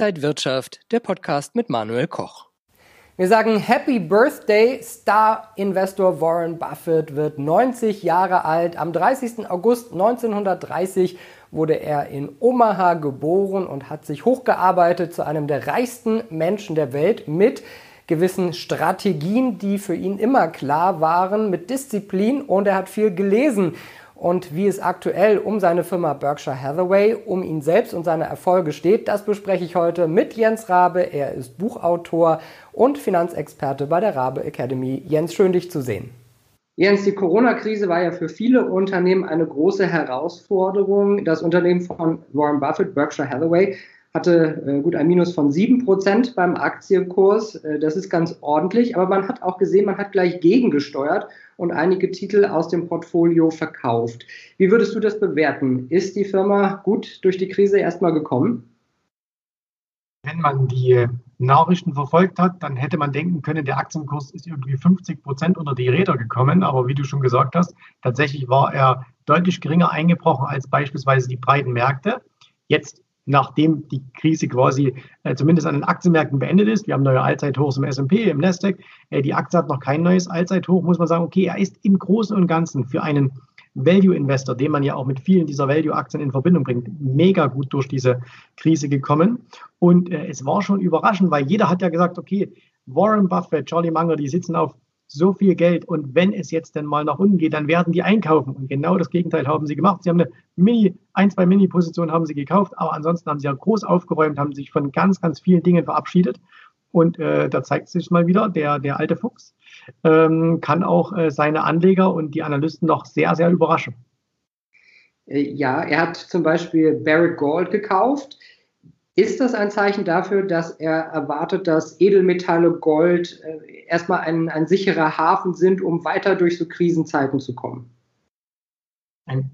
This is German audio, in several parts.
Inside Wirtschaft, der Podcast mit Manuel Koch. Wir sagen Happy Birthday, Star-Investor Warren Buffett wird 90 Jahre alt. Am 30. August 1930 wurde er in Omaha geboren und hat sich hochgearbeitet zu einem der reichsten Menschen der Welt mit gewissen Strategien, die für ihn immer klar waren, mit Disziplin und er hat viel gelesen und wie es aktuell um seine Firma Berkshire Hathaway, um ihn selbst und seine Erfolge steht, das bespreche ich heute mit Jens Rabe. Er ist Buchautor und Finanzexperte bei der Rabe Academy. Jens, schön dich zu sehen. Jens, die Corona-Krise war ja für viele Unternehmen eine große Herausforderung. Das Unternehmen von Warren Buffett, Berkshire Hathaway, hatte äh, gut ein Minus von 7% beim Aktienkurs. Äh, das ist ganz ordentlich, aber man hat auch gesehen, man hat gleich gegengesteuert und einige Titel aus dem Portfolio verkauft. Wie würdest du das bewerten? Ist die Firma gut durch die Krise erstmal gekommen? Wenn man die Nachrichten verfolgt hat, dann hätte man denken können, der Aktienkurs ist irgendwie 50 Prozent unter die Räder gekommen. Aber wie du schon gesagt hast, tatsächlich war er deutlich geringer eingebrochen als beispielsweise die breiten Märkte. Jetzt nachdem die Krise quasi äh, zumindest an den Aktienmärkten beendet ist. Wir haben neue Allzeithochs im S&P, im Nasdaq. Äh, die Aktie hat noch kein neues Allzeithoch, muss man sagen, okay, er ist im Großen und Ganzen für einen Value-Investor, den man ja auch mit vielen dieser Value-Aktien in Verbindung bringt, mega gut durch diese Krise gekommen. Und äh, es war schon überraschend, weil jeder hat ja gesagt, okay, Warren Buffett, Charlie Munger, die sitzen auf so viel Geld und wenn es jetzt denn mal nach unten geht, dann werden die einkaufen. Und genau das Gegenteil haben sie gemacht. Sie haben eine Mini, ein, zwei Mini-Positionen haben sie gekauft, aber ansonsten haben sie ja groß aufgeräumt, haben sich von ganz, ganz vielen Dingen verabschiedet. Und äh, da zeigt sich mal wieder, der, der alte Fuchs ähm, kann auch äh, seine Anleger und die Analysten noch sehr, sehr überraschen. Äh, ja, er hat zum Beispiel Barrick Gold gekauft. Ist das ein Zeichen dafür, dass er erwartet, dass Edelmetalle, Gold äh, erstmal ein, ein sicherer Hafen sind, um weiter durch so Krisenzeiten zu kommen?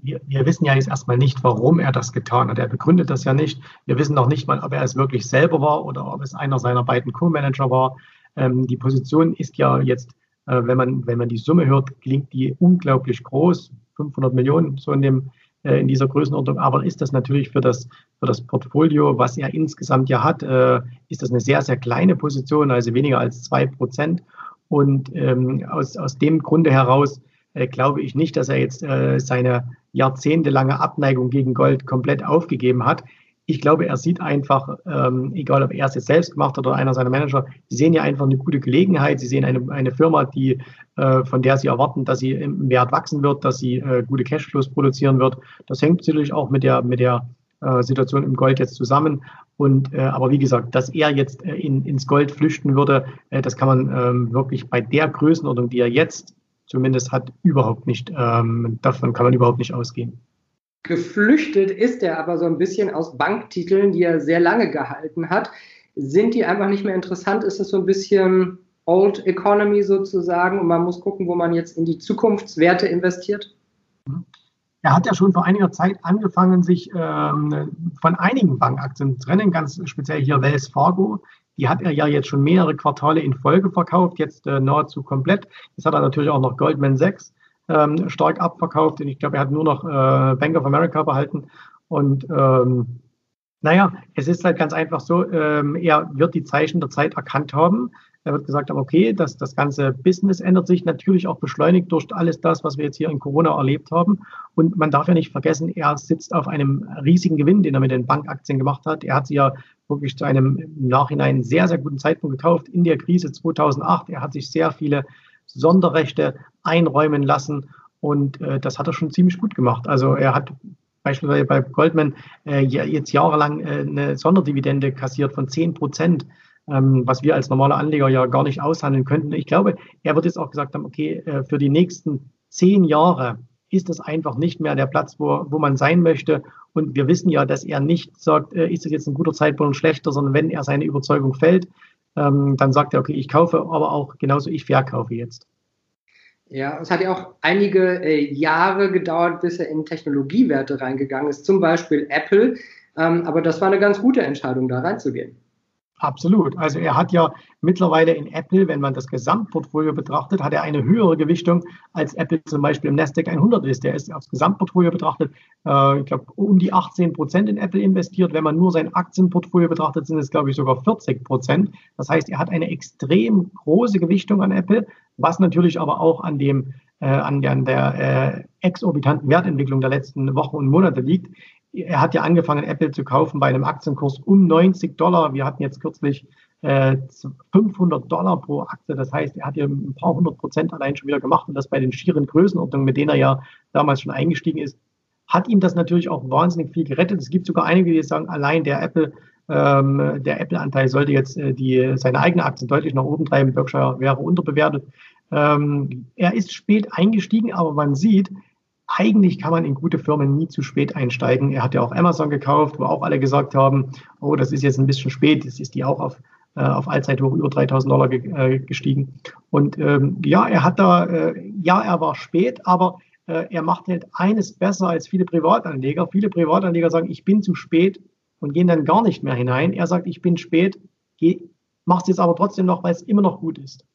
Wir, wir, wissen ja jetzt erstmal nicht, warum er das getan hat. Er begründet das ja nicht. Wir wissen noch nicht mal, ob er es wirklich selber war oder ob es einer seiner beiden Co-Manager war. Ähm, die Position ist ja jetzt, äh, wenn, man, wenn man die Summe hört, klingt die unglaublich groß. 500 Millionen, so in dem äh, in dieser Größenordnung. Aber ist das natürlich für das, für das Portfolio, was er insgesamt ja hat, äh, ist das eine sehr, sehr kleine Position, also weniger als zwei Prozent. Und ähm, aus, aus dem Grunde heraus äh, glaube ich nicht, dass er jetzt äh, seine jahrzehntelange Abneigung gegen Gold komplett aufgegeben hat ich glaube, er sieht einfach, ähm, egal ob er es jetzt selbst gemacht hat oder einer seiner Manager, sie sehen ja einfach eine gute Gelegenheit. Sie sehen eine, eine Firma, die, äh, von der sie erwarten, dass sie im Wert wachsen wird, dass sie äh, gute Cashflows produzieren wird. Das hängt natürlich auch mit der, mit der äh, Situation im Gold jetzt zusammen. Und äh, aber wie gesagt, dass er jetzt äh, in, ins Gold flüchten würde, äh, das kann man ähm, wirklich bei der Größenordnung, die er jetzt zumindest hat, überhaupt nicht, ähm, davon kann man überhaupt nicht ausgehen. Geflüchtet ist er aber so ein bisschen aus Banktiteln, die er sehr lange gehalten hat. Sind die einfach nicht mehr interessant? Ist es so ein bisschen Old Economy sozusagen und man muss gucken, wo man jetzt in die Zukunftswerte investiert? Er hat ja schon vor einiger Zeit angefangen, sich ähm, von einigen Bankaktien zu trennen, ganz speziell hier Wells Fargo. Die hat er ja jetzt schon mehrere Quartale in Folge verkauft, jetzt äh, nahezu komplett. Jetzt hat er natürlich auch noch Goldman Sachs ähm, stark abverkauft. Und ich glaube, er hat nur noch äh, Bank of America behalten. Und ähm, naja, es ist halt ganz einfach so, ähm, er wird die Zeichen der Zeit erkannt haben. Er wird gesagt haben, okay, das, das ganze Business ändert sich natürlich auch beschleunigt durch alles das, was wir jetzt hier in Corona erlebt haben. Und man darf ja nicht vergessen, er sitzt auf einem riesigen Gewinn, den er mit den Bankaktien gemacht hat. Er hat sie ja wirklich zu einem im Nachhinein sehr, sehr guten Zeitpunkt gekauft in der Krise 2008. Er hat sich sehr viele Sonderrechte einräumen lassen und äh, das hat er schon ziemlich gut gemacht. Also er hat beispielsweise bei Goldman äh, jetzt jahrelang äh, eine Sonderdividende kassiert von 10 Prozent, ähm, was wir als normale Anleger ja gar nicht aushandeln könnten. Ich glaube, er wird jetzt auch gesagt haben, okay, äh, für die nächsten zehn Jahre ist das einfach nicht mehr der Platz, wo, wo man sein möchte. Und wir wissen ja, dass er nicht sagt, äh, ist es jetzt ein guter Zeitpunkt und schlechter, sondern wenn er seine Überzeugung fällt, ähm, dann sagt er, okay, ich kaufe, aber auch genauso ich verkaufe jetzt. Ja, es hat ja auch einige äh, Jahre gedauert, bis er in Technologiewerte reingegangen ist, zum Beispiel Apple. Ähm, aber das war eine ganz gute Entscheidung, da reinzugehen. Absolut. Also er hat ja mittlerweile in Apple, wenn man das Gesamtportfolio betrachtet, hat er eine höhere Gewichtung als Apple zum Beispiel im Nasdaq 100 ist. Der ist aufs Gesamtportfolio betrachtet, äh, ich glaube, um die 18 Prozent in Apple investiert. Wenn man nur sein Aktienportfolio betrachtet, sind es, glaube ich, sogar 40 Prozent. Das heißt, er hat eine extrem große Gewichtung an Apple, was natürlich aber auch an dem äh, an der, an der äh, exorbitanten Wertentwicklung der letzten Wochen und Monate liegt er hat ja angefangen, Apple zu kaufen bei einem Aktienkurs um 90 Dollar. Wir hatten jetzt kürzlich äh, 500 Dollar pro Aktie. Das heißt, er hat ja ein paar hundert Prozent allein schon wieder gemacht und das bei den schieren Größenordnungen, mit denen er ja damals schon eingestiegen ist, hat ihm das natürlich auch wahnsinnig viel gerettet. Es gibt sogar einige, die sagen, allein der Apple, ähm, der Apple-Anteil sollte jetzt äh, die, seine eigene Aktie deutlich nach oben treiben. Berkshire wäre unterbewertet. Ähm, er ist spät eingestiegen, aber man sieht, eigentlich kann man in gute Firmen nie zu spät einsteigen. Er hat ja auch Amazon gekauft, wo auch alle gesagt haben, oh, das ist jetzt ein bisschen spät. Jetzt ist die auch auf, äh, auf Allzeithoch über 3000 Dollar ge äh, gestiegen. Und ähm, ja, er hat da, äh, ja, er war spät, aber äh, er macht halt eines besser als viele Privatanleger. Viele Privatanleger sagen, ich bin zu spät und gehen dann gar nicht mehr hinein. Er sagt, ich bin spät, macht es jetzt aber trotzdem noch, weil es immer noch gut ist.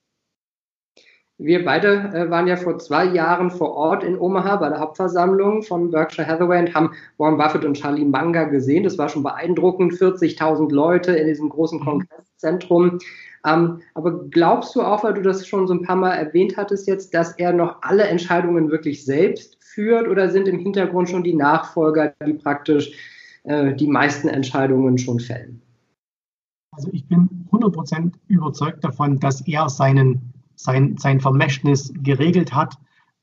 Wir beide äh, waren ja vor zwei Jahren vor Ort in Omaha bei der Hauptversammlung von Berkshire Hathaway und haben Warren Buffett und Charlie Munger gesehen. Das war schon beeindruckend, 40.000 Leute in diesem großen mhm. Kongresszentrum. Ähm, aber glaubst du auch, weil du das schon so ein paar Mal erwähnt hattest jetzt, dass er noch alle Entscheidungen wirklich selbst führt oder sind im Hintergrund schon die Nachfolger, die praktisch äh, die meisten Entscheidungen schon fällen? Also ich bin 100% überzeugt davon, dass er seinen sein, sein Vermächtnis geregelt hat.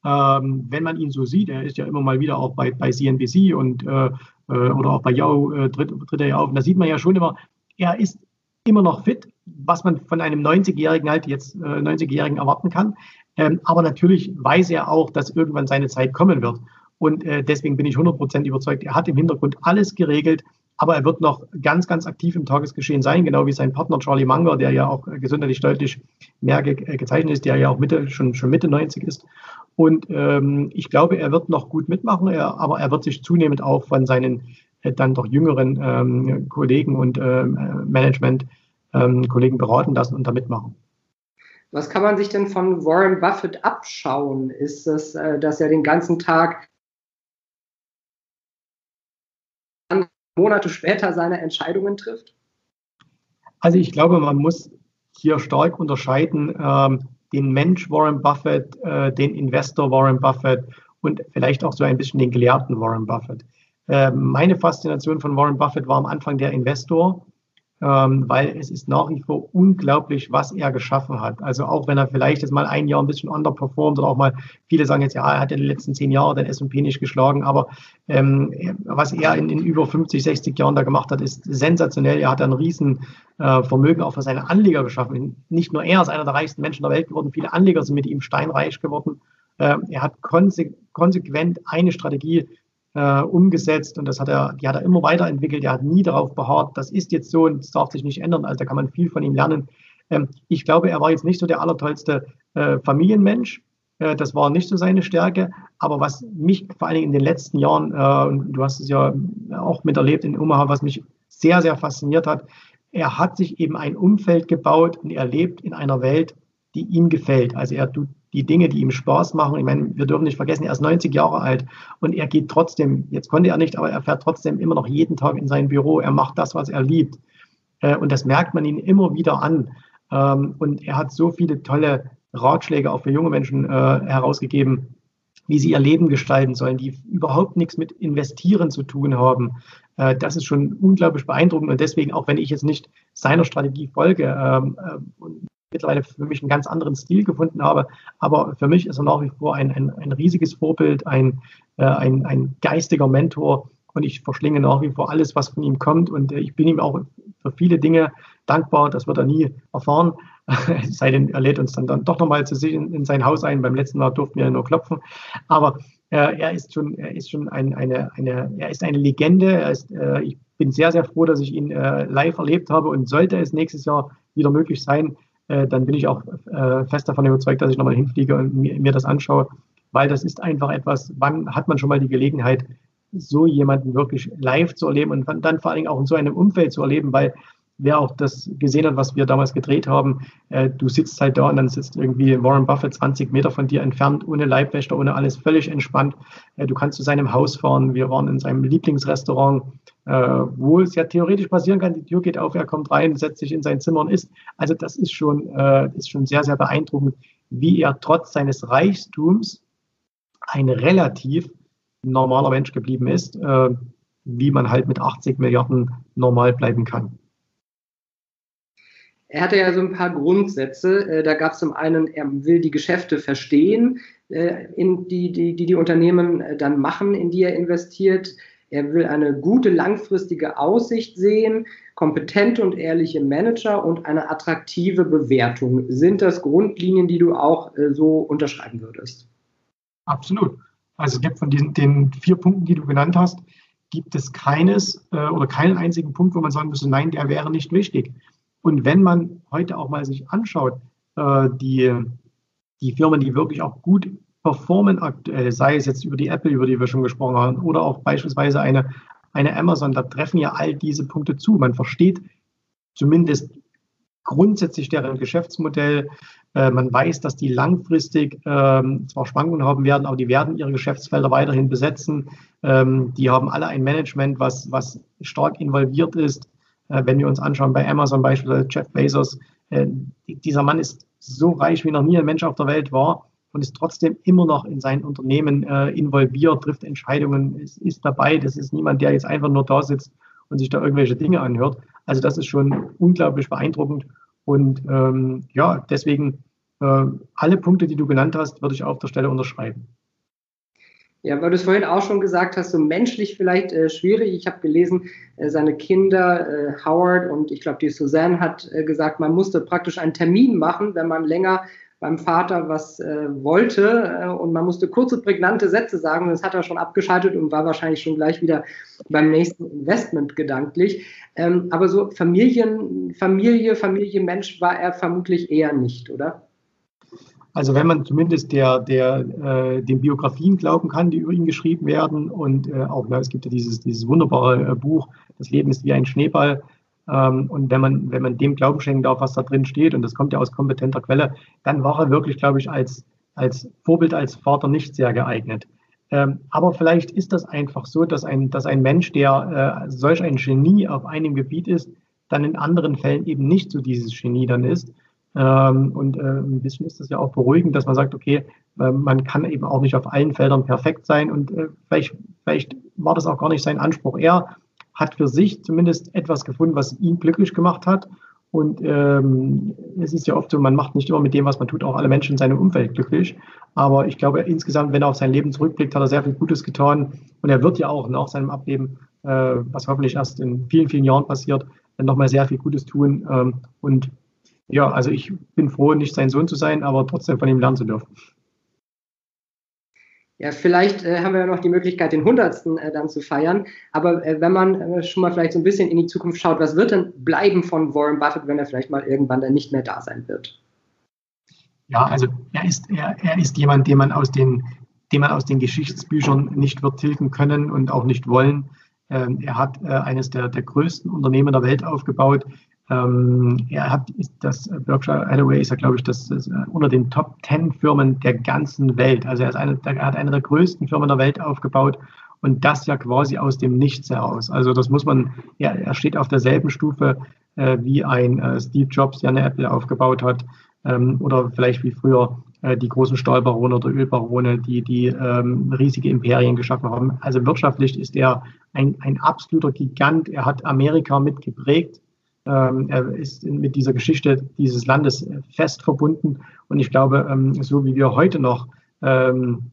Ähm, wenn man ihn so sieht, er ist ja immer mal wieder auch bei, bei CNBC und äh, äh, oder auch bei Yahoo äh, tritt, tritt er ja auf. Und da sieht man ja schon immer, er ist immer noch fit, was man von einem 90-Jährigen halt jetzt äh, 90-Jährigen erwarten kann. Ähm, aber natürlich weiß er auch, dass irgendwann seine Zeit kommen wird. Und äh, deswegen bin ich 100% überzeugt, er hat im Hintergrund alles geregelt. Aber er wird noch ganz, ganz aktiv im Tagesgeschehen sein, genau wie sein Partner Charlie Munger, der ja auch gesundheitlich deutlich mehr ge äh, gezeichnet ist, der ja auch Mitte, schon, schon Mitte 90 ist. Und ähm, ich glaube, er wird noch gut mitmachen, er, aber er wird sich zunehmend auch von seinen äh, dann doch jüngeren ähm, Kollegen und äh, Management-Kollegen ähm, beraten lassen und da mitmachen. Was kann man sich denn von Warren Buffett abschauen? Ist es, äh, dass er den ganzen Tag Monate später seine Entscheidungen trifft? Also ich glaube, man muss hier stark unterscheiden ähm, den Mensch Warren Buffett, äh, den Investor Warren Buffett und vielleicht auch so ein bisschen den Gelehrten Warren Buffett. Äh, meine Faszination von Warren Buffett war am Anfang der Investor weil es ist nach wie vor unglaublich, was er geschaffen hat. Also auch wenn er vielleicht jetzt mal ein Jahr ein bisschen underperformt oder auch mal, viele sagen jetzt, ja, er hat in den letzten zehn Jahren den S&P nicht geschlagen, aber ähm, was er in, in, über 50, 60 Jahren da gemacht hat, ist sensationell. Er hat ein riesen äh, Vermögen auch für seine Anleger geschaffen. Nicht nur er ist einer der reichsten Menschen der Welt geworden, viele Anleger sind mit ihm steinreich geworden. Äh, er hat konse konsequent eine Strategie äh, umgesetzt und das hat er, die hat er immer weiterentwickelt. Er hat nie darauf beharrt, das ist jetzt so und das darf sich nicht ändern. Also da kann man viel von ihm lernen. Ähm, ich glaube, er war jetzt nicht so der allertollste äh, Familienmensch. Äh, das war nicht so seine Stärke. Aber was mich vor allen Dingen in den letzten Jahren, äh, und du hast es ja auch miterlebt in Omaha, was mich sehr, sehr fasziniert hat, er hat sich eben ein Umfeld gebaut und er lebt in einer Welt, die ihm gefällt. Also er tut die Dinge, die ihm Spaß machen. Ich meine, wir dürfen nicht vergessen, er ist 90 Jahre alt und er geht trotzdem, jetzt konnte er nicht, aber er fährt trotzdem immer noch jeden Tag in sein Büro. Er macht das, was er liebt. Äh, und das merkt man ihn immer wieder an. Ähm, und er hat so viele tolle Ratschläge auch für junge Menschen äh, herausgegeben, wie sie ihr Leben gestalten sollen, die überhaupt nichts mit Investieren zu tun haben. Äh, das ist schon unglaublich beeindruckend und deswegen, auch wenn ich jetzt nicht seiner Strategie folge ähm, mittlerweile für mich einen ganz anderen Stil gefunden habe. Aber für mich ist er nach wie vor ein, ein, ein riesiges Vorbild, ein, äh, ein, ein geistiger Mentor. Und ich verschlinge nach wie vor alles, was von ihm kommt. Und äh, ich bin ihm auch für viele Dinge dankbar. Das wird er nie erfahren. es sei denn, er lädt uns dann, dann doch nochmal zu sich in, in, sein Haus ein. Beim letzten Mal durften wir nur klopfen. Aber äh, er ist schon, er ist schon ein, eine, eine, er ist eine Legende. Er ist, äh, ich bin sehr, sehr froh, dass ich ihn äh, live erlebt habe. Und sollte es nächstes Jahr wieder möglich sein, äh, dann bin ich auch äh, fest davon überzeugt, dass ich nochmal hinfliege und mir, mir das anschaue, weil das ist einfach etwas, wann hat man schon mal die Gelegenheit, so jemanden wirklich live zu erleben und dann vor allen Dingen auch in so einem Umfeld zu erleben, weil wer auch das gesehen hat, was wir damals gedreht haben, äh, du sitzt halt da und dann sitzt irgendwie Warren Buffett 20 Meter von dir entfernt, ohne Leibwächter, ohne alles, völlig entspannt. Äh, du kannst zu seinem Haus fahren. Wir waren in seinem Lieblingsrestaurant, äh, wo es ja theoretisch passieren kann, die Tür geht auf, er kommt rein, setzt sich in sein Zimmer und isst. Also das ist schon, äh, ist schon sehr, sehr beeindruckend, wie er trotz seines Reichtums ein relativ normaler Mensch geblieben ist, äh, wie man halt mit 80 Milliarden normal bleiben kann. Er hatte ja so ein paar Grundsätze. Äh, da gab es zum einen, er will die Geschäfte verstehen, äh, in die, die, die die Unternehmen äh, dann machen, in die er investiert. Er will eine gute langfristige Aussicht sehen, kompetente und ehrliche Manager und eine attraktive Bewertung. Sind das Grundlinien, die du auch so unterschreiben würdest? Absolut. Also es gibt von diesen den vier Punkten, die du genannt hast, gibt es keines oder keinen einzigen Punkt, wo man sagen müsste, nein, der wäre nicht wichtig. Und wenn man heute auch mal sich anschaut, äh, die, die Firmen, die wirklich auch gut performen aktuell, sei es jetzt über die Apple, über die wir schon gesprochen haben, oder auch beispielsweise eine, eine Amazon, da treffen ja all diese Punkte zu. Man versteht zumindest grundsätzlich deren Geschäftsmodell. Äh, man weiß, dass die langfristig ähm, zwar Schwankungen haben werden, aber die werden ihre Geschäftsfelder weiterhin besetzen. Ähm, die haben alle ein Management, was, was stark involviert ist wenn wir uns anschauen, bei Amazon beispielsweise Jeff Bezos, äh, dieser Mann ist so reich, wie noch nie ein Mensch auf der Welt war und ist trotzdem immer noch in sein Unternehmen äh, involviert, trifft Entscheidungen, ist dabei. Das ist niemand, der jetzt einfach nur da sitzt und sich da irgendwelche Dinge anhört. Also das ist schon unglaublich beeindruckend. Und ähm, ja, deswegen äh, alle Punkte, die du genannt hast, würde ich auf der Stelle unterschreiben. Ja, weil du es vorhin auch schon gesagt hast, so menschlich vielleicht äh, schwierig. Ich habe gelesen, äh, seine Kinder, äh, Howard und ich glaube, die Suzanne hat äh, gesagt, man musste praktisch einen Termin machen, wenn man länger beim Vater was äh, wollte äh, und man musste kurze, prägnante Sätze sagen. Das hat er schon abgeschaltet und war wahrscheinlich schon gleich wieder beim nächsten Investment gedanklich. Ähm, aber so Familien, Familie, Familie, Mensch war er vermutlich eher nicht, oder? Also wenn man zumindest der, der, äh, den Biografien glauben kann, die über ihn geschrieben werden und äh, auch, na, es gibt ja dieses, dieses wunderbare äh, Buch, Das Leben ist wie ein Schneeball. Ähm, und wenn man, wenn man dem Glauben schenken darf, was da drin steht, und das kommt ja aus kompetenter Quelle, dann war er wirklich, glaube ich, als, als Vorbild, als Vater nicht sehr geeignet. Ähm, aber vielleicht ist das einfach so, dass ein, dass ein Mensch, der äh, solch ein Genie auf einem Gebiet ist, dann in anderen Fällen eben nicht so dieses Genie dann ist. Ähm, und äh, ein bisschen ist das ja auch beruhigend, dass man sagt, okay, äh, man kann eben auch nicht auf allen Feldern perfekt sein und äh, vielleicht, vielleicht war das auch gar nicht sein Anspruch. Er hat für sich zumindest etwas gefunden, was ihn glücklich gemacht hat. Und ähm, es ist ja oft so, man macht nicht immer mit dem, was man tut, auch alle Menschen in seinem Umfeld glücklich. Aber ich glaube, insgesamt, wenn er auf sein Leben zurückblickt, hat er sehr viel Gutes getan. Und er wird ja auch nach seinem Ableben, äh, was hoffentlich erst in vielen, vielen Jahren passiert, nochmal sehr viel Gutes tun. Ähm, und ja, also ich bin froh, nicht sein Sohn zu sein, aber trotzdem von ihm lernen zu dürfen. Ja, vielleicht äh, haben wir ja noch die Möglichkeit, den 100. Äh, dann zu feiern. Aber äh, wenn man äh, schon mal vielleicht so ein bisschen in die Zukunft schaut, was wird denn bleiben von Warren Buffett, wenn er vielleicht mal irgendwann dann nicht mehr da sein wird? Ja, also er ist, er, er ist jemand, den man aus den, den man aus den Geschichtsbüchern nicht wird tilgen können und auch nicht wollen. Ähm, er hat äh, eines der, der größten Unternehmen der Welt aufgebaut. Ähm, er hat das Berkshire Hathaway ist ja, glaube ich, das, das äh, unter den Top 10 Firmen der ganzen Welt. Also er, eine, er hat eine der größten Firmen der Welt aufgebaut und das ja quasi aus dem Nichts heraus. Also das muss man, ja, er steht auf derselben Stufe äh, wie ein äh, Steve Jobs, der eine Apple aufgebaut hat ähm, oder vielleicht wie früher äh, die großen Stahlbarone oder Ölbarone, die, die ähm, riesige Imperien geschaffen haben. Also wirtschaftlich ist er ein, ein absoluter Gigant. Er hat Amerika mitgeprägt er ist mit dieser Geschichte dieses Landes fest verbunden. Und ich glaube, ähm, so wie wir heute noch ähm,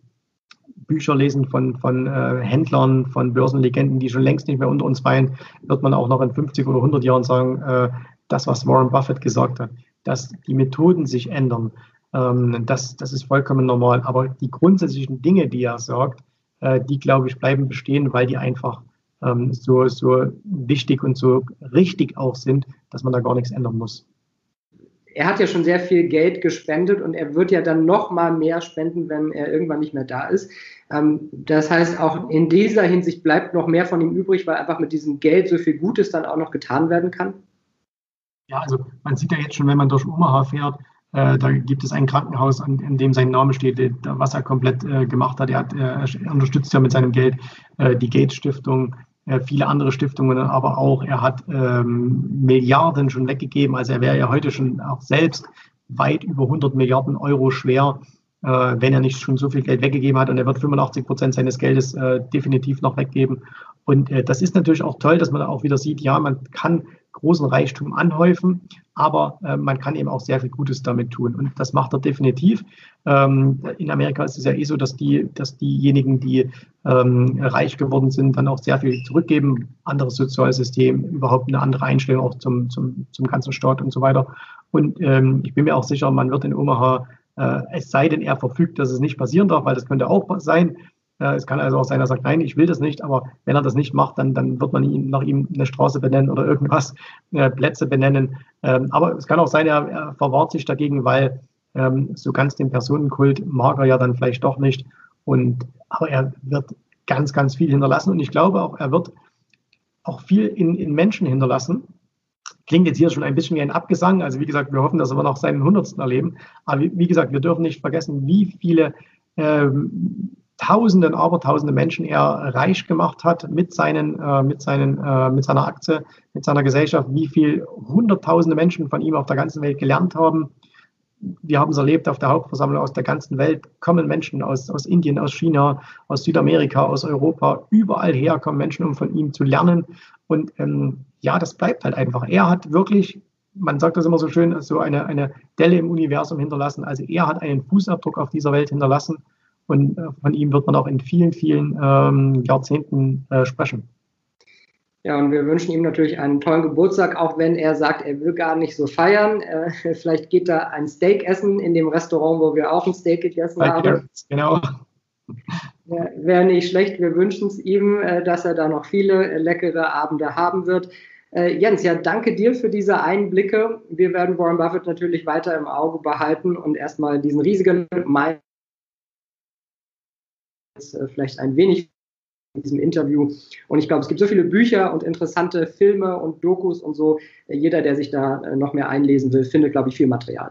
Bücher lesen von, von äh, Händlern, von Börsenlegenden, die schon längst nicht mehr unter uns weilen, wird man auch noch in 50 oder 100 Jahren sagen, äh, das, was Warren Buffett gesagt hat, dass die Methoden sich ändern, das, das ist vollkommen normal. Aber die grundsätzlichen Dinge, die er sagt, äh, die, glaube ich, bleiben bestehen, weil die einfach ähm, so, so wichtig und so richtig auch sind, dass man da gar nichts ändern muss. Er hat ja schon sehr viel Geld gespendet und er wird ja dann noch mal mehr spenden, wenn er irgendwann nicht mehr da ist. Ähm, das heißt, auch in dieser Hinsicht bleibt noch mehr von ihm übrig, weil einfach mit diesem Geld so viel Gutes dann auch noch getan werden kann. Ja, also man sieht ja jetzt schon, wenn man durch Omaha fährt, äh, da gibt es ein Krankenhaus, an, in dem sein Name steht, äh, was er komplett äh, gemacht hat. Er, hat, er unterstützt ja mit seinem Geld äh, die Gates Stiftung, äh, viele andere Stiftungen, aber auch er hat ähm, Milliarden schon weggegeben. Also er wäre ja heute schon auch selbst weit über 100 Milliarden Euro schwer, äh, wenn er nicht schon so viel Geld weggegeben hat. Und er wird 85 Prozent seines Geldes definitiv noch weggeben. Und das ist natürlich auch toll, dass man auch wieder sieht, ja, man kann großen Reichtum anhäufen, aber äh, man kann eben auch sehr viel Gutes damit tun. Und das macht er definitiv. Ähm, in Amerika ist es ja eh so, dass, die, dass diejenigen, die ähm, reich geworden sind, dann auch sehr viel zurückgeben. Anderes Sozialsystem, überhaupt eine andere Einstellung auch zum, zum, zum ganzen Staat und so weiter. Und ähm, ich bin mir auch sicher, man wird in Omaha, äh, es sei denn, er verfügt, dass es nicht passieren darf, weil das könnte auch sein, es kann also auch sein, er sagt, nein, ich will das nicht, aber wenn er das nicht macht, dann, dann wird man ihn, nach ihm eine Straße benennen oder irgendwas, äh, Plätze benennen. Ähm, aber es kann auch sein, er, er verwahrt sich dagegen, weil ähm, so ganz den Personenkult mag er ja dann vielleicht doch nicht. Und, aber er wird ganz, ganz viel hinterlassen und ich glaube auch, er wird auch viel in, in Menschen hinterlassen. Klingt jetzt hier schon ein bisschen wie ein Abgesang. Also wie gesagt, wir hoffen, dass wir noch seinen Hundertsten erleben. Aber wie, wie gesagt, wir dürfen nicht vergessen, wie viele ähm, Tausenden, Abertausende Menschen er reich gemacht hat mit, seinen, äh, mit, seinen, äh, mit seiner Aktie, mit seiner Gesellschaft, wie viel Hunderttausende Menschen von ihm auf der ganzen Welt gelernt haben. Wir haben es erlebt auf der Hauptversammlung aus der ganzen Welt, kommen Menschen aus, aus Indien, aus China, aus Südamerika, aus Europa, überall her kommen Menschen, um von ihm zu lernen. Und ähm, ja, das bleibt halt einfach. Er hat wirklich man sagt das immer so schön, so eine, eine Delle im Universum hinterlassen. Also er hat einen Fußabdruck auf dieser Welt hinterlassen und äh, von ihm wird man auch in vielen, vielen ähm, Jahrzehnten äh, sprechen. Ja, und wir wünschen ihm natürlich einen tollen Geburtstag, auch wenn er sagt, er will gar nicht so feiern. Äh, vielleicht geht er ein Steak essen in dem Restaurant, wo wir auch ein Steak gegessen Bei haben. Genau. Ja, Wäre nicht schlecht. Wir wünschen es ihm, äh, dass er da noch viele äh, leckere Abende haben wird. Äh, Jens, ja, danke dir für diese Einblicke. Wir werden Warren Buffett natürlich weiter im Auge behalten und erstmal diesen riesigen Meilenstein äh, vielleicht ein wenig in diesem Interview. Und ich glaube, es gibt so viele Bücher und interessante Filme und Dokus und so. Jeder, der sich da äh, noch mehr einlesen will, findet, glaube ich, viel Material.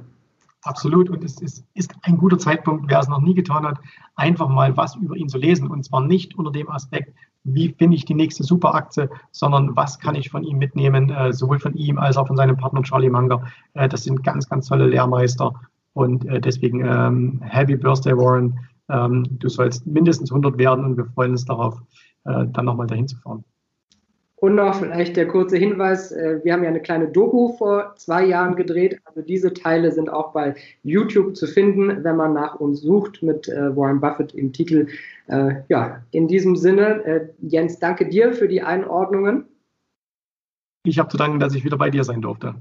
Absolut. Und es ist, ist, ein guter Zeitpunkt, wer es noch nie getan hat, einfach mal was über ihn zu lesen. Und zwar nicht unter dem Aspekt, wie finde ich die nächste Superaktie, sondern was kann ich von ihm mitnehmen, äh, sowohl von ihm als auch von seinem Partner Charlie Munger. Äh, das sind ganz, ganz tolle Lehrmeister. Und äh, deswegen ähm, Happy Birthday, Warren. Ähm, du sollst mindestens 100 werden und wir freuen uns darauf, äh, dann nochmal dahin zu fahren. Und noch vielleicht der kurze Hinweis, äh, wir haben ja eine kleine Doku vor zwei Jahren gedreht. Also diese Teile sind auch bei YouTube zu finden, wenn man nach uns sucht mit äh, Warren Buffett im Titel. Äh, ja, in diesem Sinne, Jens, danke dir für die Einordnungen. Ich habe zu danken, dass ich wieder bei dir sein durfte.